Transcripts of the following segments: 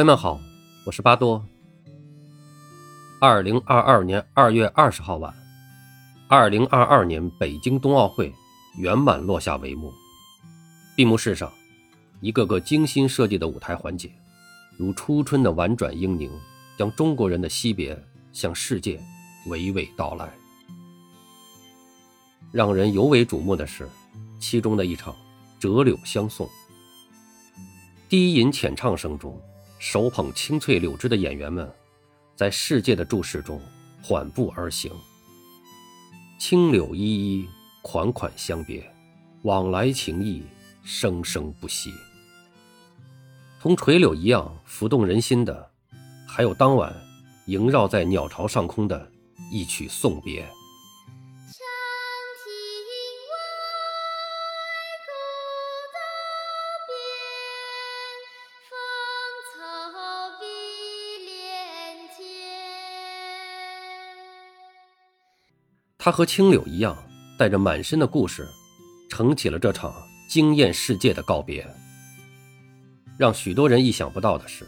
朋友们好，我是巴多。二零二二年二月二十号晚，二零二二年北京冬奥会圆满落下帷幕。闭幕式上，一个个精心设计的舞台环节，如初春的婉转英宁，将中国人的惜别向世界娓娓道来。让人尤为瞩目的是，其中的一场折柳相送。低吟浅唱声中，手捧青翠柳枝的演员们。在世界的注视中，缓步而行。青柳依依，款款相别，往来情谊生生不息。同垂柳一样浮动人心的，还有当晚萦绕在鸟巢上空的一曲送别。他和青柳一样，带着满身的故事，撑起了这场惊艳世界的告别。让许多人意想不到的是，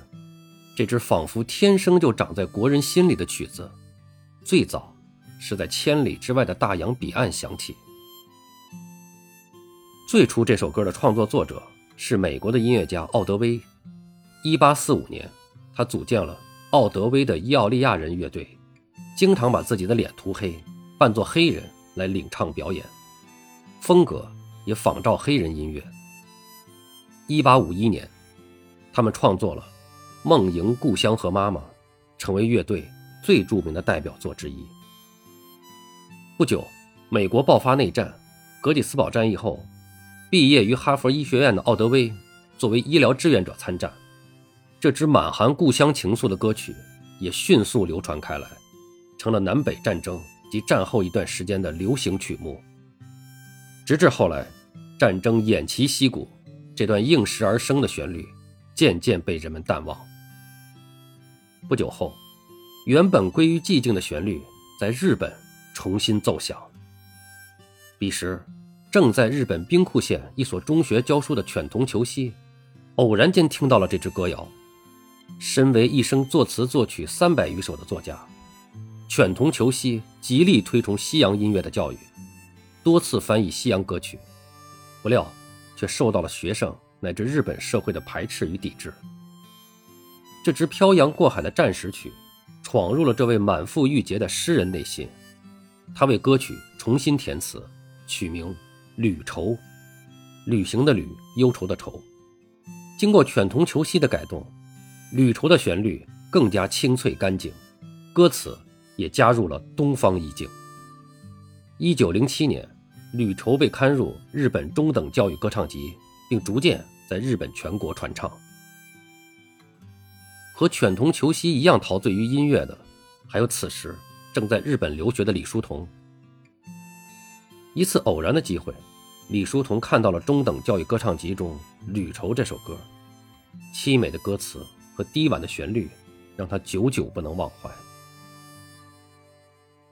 这支仿佛天生就长在国人心里的曲子，最早是在千里之外的大洋彼岸响起。最初这首歌的创作作者是美国的音乐家奥德威。1845年，他组建了奥德威的伊奥利亚人乐队，经常把自己的脸涂黑。扮作黑人来领唱表演，风格也仿照黑人音乐。一八五一年，他们创作了《梦萦故乡和妈妈》，成为乐队最著名的代表作之一。不久，美国爆发内战，格里斯堡战役后，毕业于哈佛医学院的奥德威作为医疗志愿者参战，这支满含故乡情愫的歌曲也迅速流传开来，成了南北战争。及战后一段时间的流行曲目，直至后来战争偃旗息鼓，这段应时而生的旋律渐渐被人们淡忘。不久后，原本归于寂静的旋律在日本重新奏响。彼时，正在日本兵库县一所中学教书的犬童球希，偶然间听到了这支歌谣。身为一生作词作曲三百余首的作家。犬童求西极力推崇西洋音乐的教育，多次翻译西洋歌曲，不料却受到了学生乃至日本社会的排斥与抵制。这支漂洋过海的战时曲，闯入了这位满腹郁结的诗人内心。他为歌曲重新填词，取名《旅愁》，旅行的旅，忧愁的愁。经过犬童求西的改动，《旅愁》的旋律更加清脆干净，歌词。也加入了东方意境。一九零七年，《旅愁》被刊入日本中等教育歌唱集，并逐渐在日本全国传唱。和犬童球希一样陶醉于音乐的，还有此时正在日本留学的李叔同。一次偶然的机会，李叔同看到了中等教育歌唱集中《旅愁》这首歌，凄美的歌词和低婉的旋律，让他久久不能忘怀。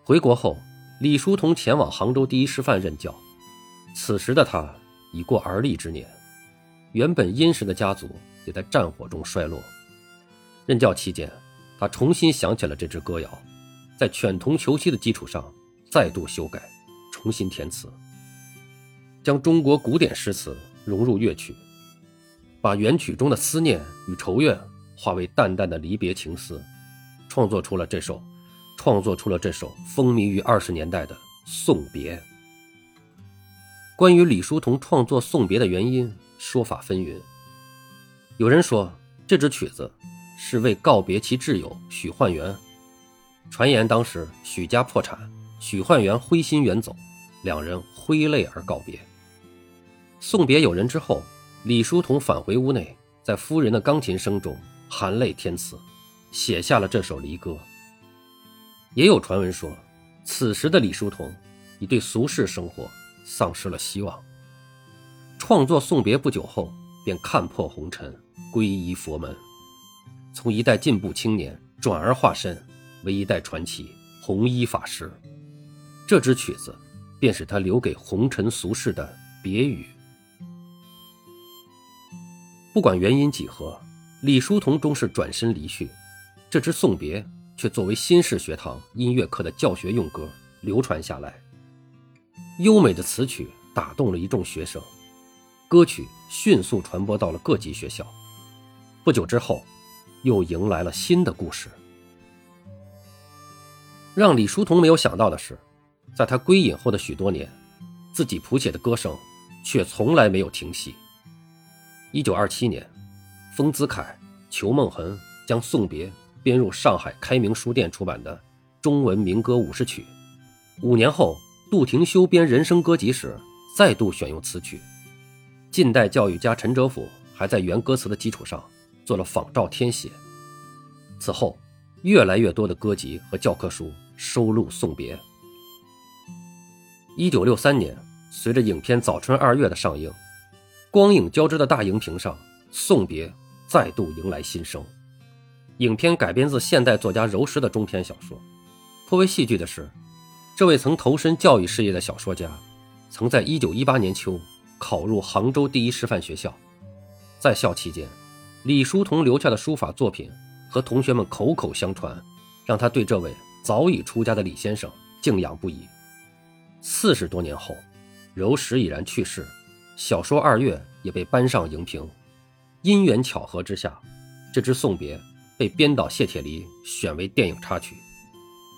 回国后，李叔同前往杭州第一师范任教。此时的他已过而立之年，原本殷实的家族也在战火中衰落。任教期间，他重新想起了这支歌谣，在犬童求妻的基础上再度修改，重新填词，将中国古典诗词融入乐曲，把原曲中的思念与愁怨化为淡淡的离别情思，创作出了这首。创作出了这首风靡于二十年代的《送别》。关于李叔同创作《送别》的原因，说法纷纭。有人说这支曲子是为告别其挚友许焕元，传言当时许家破产，许焕元灰心远走，两人挥泪而告别。送别友人之后，李叔同返回屋内，在夫人的钢琴声中含泪填词，写下了这首离歌。也有传闻说，此时的李叔同已对俗世生活丧失了希望。创作送别不久后，便看破红尘，皈依佛门，从一代进步青年转而化身为一代传奇红衣法师。这支曲子，便是他留给红尘俗世的别语。不管原因几何，李叔同终是转身离去，这支送别却作为新式学堂音乐课的教学用歌流传下来。优美的词曲打动了一众学生，歌曲迅速传播到了各级学校。不久之后，又迎来了新的故事。让李叔同没有想到的是，在他归隐后的许多年，自己谱写的歌声却从来没有停息。一九二七年。丰子恺、裘梦恒将《送别》编入上海开明书店出版的《中文民歌五十曲》。五年后，杜廷修编《人生歌集》时，再度选用此曲。近代教育家陈哲甫还在原歌词的基础上做了仿照填写。此后，越来越多的歌集和教科书收录《送别》。一九六三年，随着影片《早春二月》的上映，光影交织的大荧屏上。送别再度迎来新生。影片改编自现代作家柔石的中篇小说。颇为戏剧的是，这位曾投身教育事业的小说家，曾在1918年秋考入杭州第一师范学校。在校期间，李叔同留下的书法作品和同学们口口相传，让他对这位早已出家的李先生敬仰不已。四十多年后，柔石已然去世，小说《二月》也被搬上荧屏。因缘巧合之下，这支送别被编导谢铁骊选为电影插曲，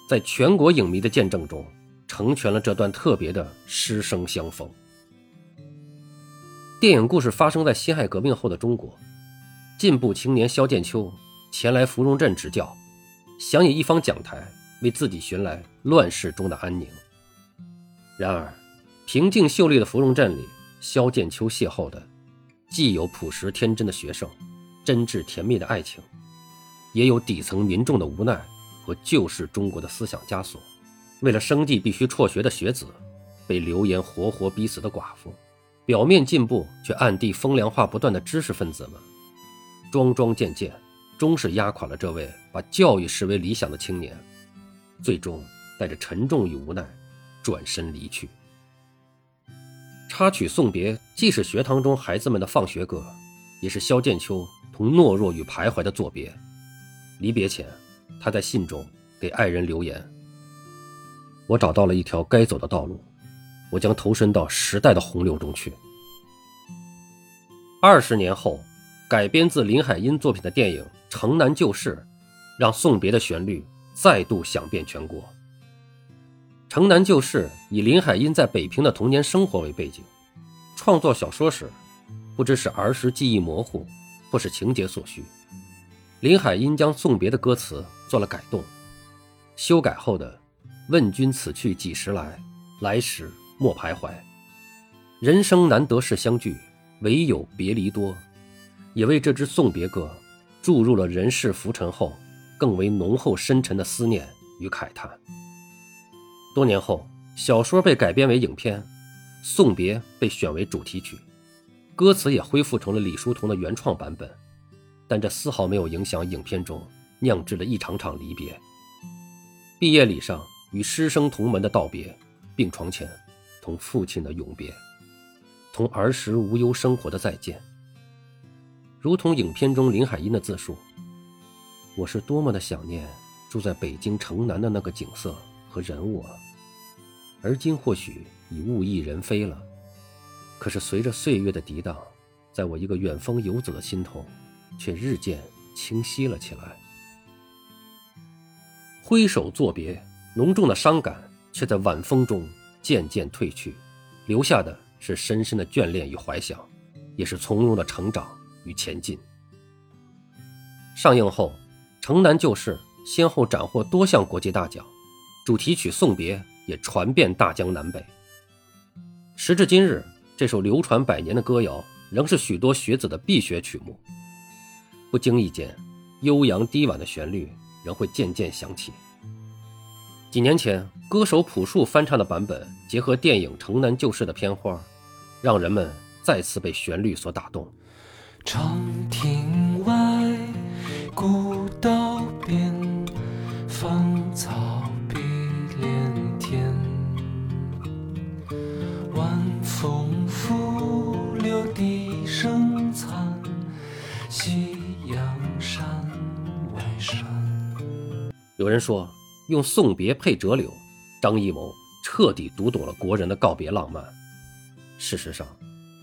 在全国影迷的见证中，成全了这段特别的师生相逢。电影故事发生在辛亥革命后的中国，进步青年萧剑秋前来芙蓉镇执教，想以一方讲台为自己寻来乱世中的安宁。然而，平静秀丽的芙蓉镇里，萧剑秋邂逅的。既有朴实天真的学生，真挚甜蜜的爱情，也有底层民众的无奈和旧式中国的思想枷锁。为了生计必须辍学的学子，被流言活活逼死的寡妇，表面进步却暗地风凉话不断的知识分子们，桩桩件件，终是压垮了这位把教育视为理想的青年，最终带着沉重与无奈，转身离去。插曲送别，既是学堂中孩子们的放学歌，也是萧剑秋同懦弱与徘徊的作别。离别前，他在信中给爱人留言：“我找到了一条该走的道路，我将投身到时代的洪流中去。”二十年后，改编自林海音作品的电影《城南旧事》，让送别的旋律再度响遍全国。《城南旧事》以林海音在北平的童年生活为背景，创作小说时，不知是儿时记忆模糊，或是情节所需，林海音将送别的歌词做了改动，修改后的“问君此去几时来，来时莫徘徊，人生难得是相聚，唯有别离多”，也为这支送别歌注入了人世浮沉后更为浓厚深沉的思念与慨叹。多年后，小说被改编为影片，《送别》被选为主题曲，歌词也恢复成了李叔同的原创版本，但这丝毫没有影响影片中酿制的一场场离别。毕业礼上与师生同门的道别，病床前同父亲的永别，同儿时无忧生活的再见，如同影片中林海音的自述：“我是多么的想念住在北京城南的那个景色。”和人物啊，而今或许已物亦人非了。可是随着岁月的涤荡，在我一个远方游子的心头，却日渐清晰了起来。挥手作别，浓重的伤感却在晚风中渐渐褪去，留下的是深深的眷恋与怀想，也是从容的成长与前进。上映后，《城南旧事》先后斩获多项国际大奖。主题曲《送别》也传遍大江南北。时至今日，这首流传百年的歌谣仍是许多学子的必学曲目。不经意间，悠扬低婉的旋律仍会渐渐响起。几年前，歌手朴树翻唱的版本结合电影《城南旧事》的片花，让人们再次被旋律所打动。长亭外，古道边，芳草。有人说，用送别配折柳，张艺谋彻底读懂了国人的告别浪漫。事实上，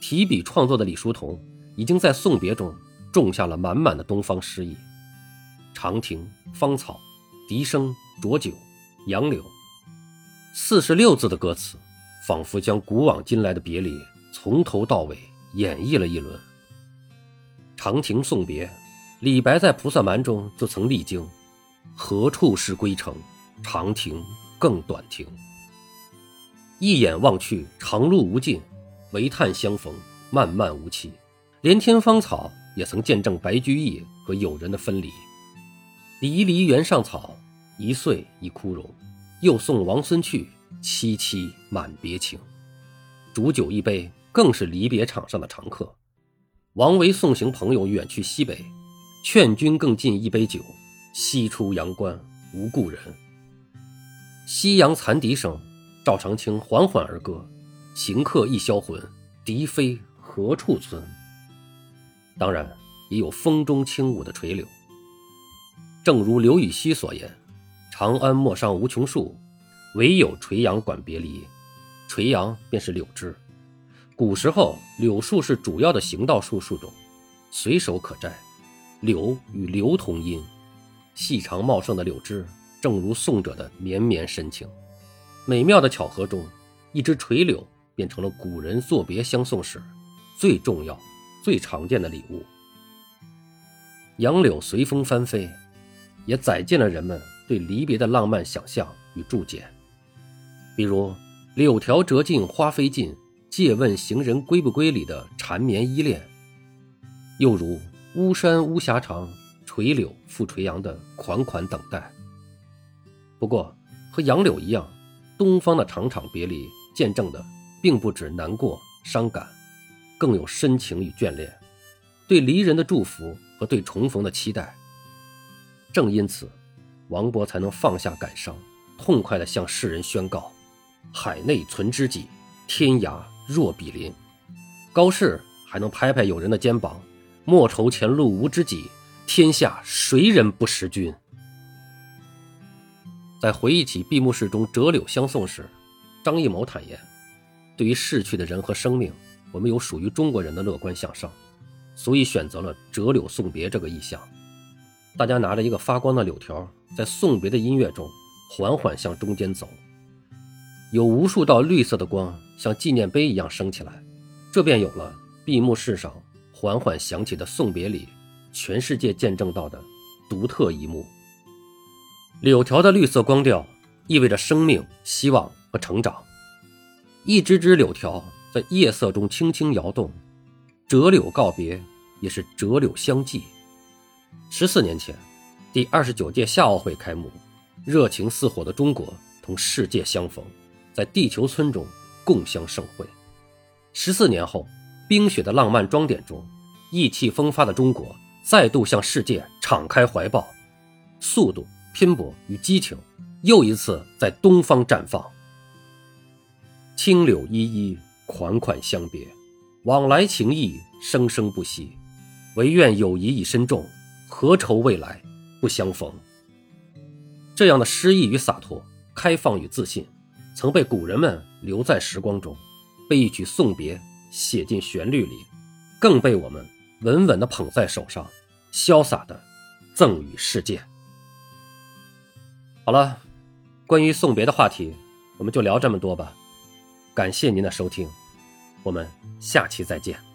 提笔创作的李叔同已经在送别中种下了满满的东方诗意。长亭、芳草、笛声、浊酒、杨柳，四十六字的歌词，仿佛将古往今来的别离从头到尾演绎了一轮。长亭送别，李白在《菩萨蛮》中就曾历经：“何处是归程？长亭更短亭。一眼望去，长路无尽；唯叹相逢，漫漫无期。”连天芳草也曾见证白居易和友人的分离。离离原上草，一岁一枯荣。又送王孙去，萋萋满别情。煮酒一杯，更是离别场上的常客。王维送行朋友远去西北，劝君更尽一杯酒，西出阳关无故人。夕阳残笛声，赵长卿缓缓而歌：行客一销魂，笛飞何处存？当然，也有风中轻舞的垂柳。正如刘禹锡所言：“长安陌上无穷树，唯有垂杨管别离。”垂杨便是柳枝。古时候，柳树是主要的行道树树种，随手可摘。柳与流同音，细长茂盛的柳枝，正如颂者的绵绵深情。美妙的巧合中，一枝垂柳变成了古人作别相送时最重要、最常见的礼物。杨柳随风翻飞。也载进了人们对离别的浪漫想象与注解，比如“柳条折尽花飞尽，借问行人归不归”里的缠绵依恋，又如“巫山巫峡长，垂柳复垂杨”的款款等待。不过，和杨柳一样，东方的场场别离，见证的并不止难过伤感，更有深情与眷恋，对离人的祝福和对重逢的期待。正因此，王勃才能放下感伤，痛快地向世人宣告：“海内存知己，天涯若比邻。”高适还能拍拍友人的肩膀：“莫愁前路无知己，天下谁人不识君。”在回忆起闭幕式中折柳相送时，张艺谋坦言：“对于逝去的人和生命，我们有属于中国人的乐观向上，所以选择了折柳送别这个意象。”大家拿着一个发光的柳条，在送别的音乐中缓缓向中间走，有无数道绿色的光像纪念碑一样升起来，这便有了闭幕式上缓缓响起的送别礼，全世界见证到的独特一幕。柳条的绿色光调意味着生命、希望和成长，一只只柳条在夜色中轻轻摇动，折柳告别，也是折柳相继。十四年前，第二十九届夏奥会开幕，热情似火的中国同世界相逢，在地球村中共襄盛会。十四年后，冰雪的浪漫装点中，意气风发的中国再度向世界敞开怀抱，速度、拼搏与激情又一次在东方绽放。青柳依依，款款相别，往来情谊生生不息，唯愿友谊已深重。何愁未来不相逢？这样的诗意与洒脱、开放与自信，曾被古人们留在时光中，被一曲送别写进旋律里，更被我们稳稳地捧在手上，潇洒的赠与世界。好了，关于送别的话题，我们就聊这么多吧。感谢您的收听，我们下期再见。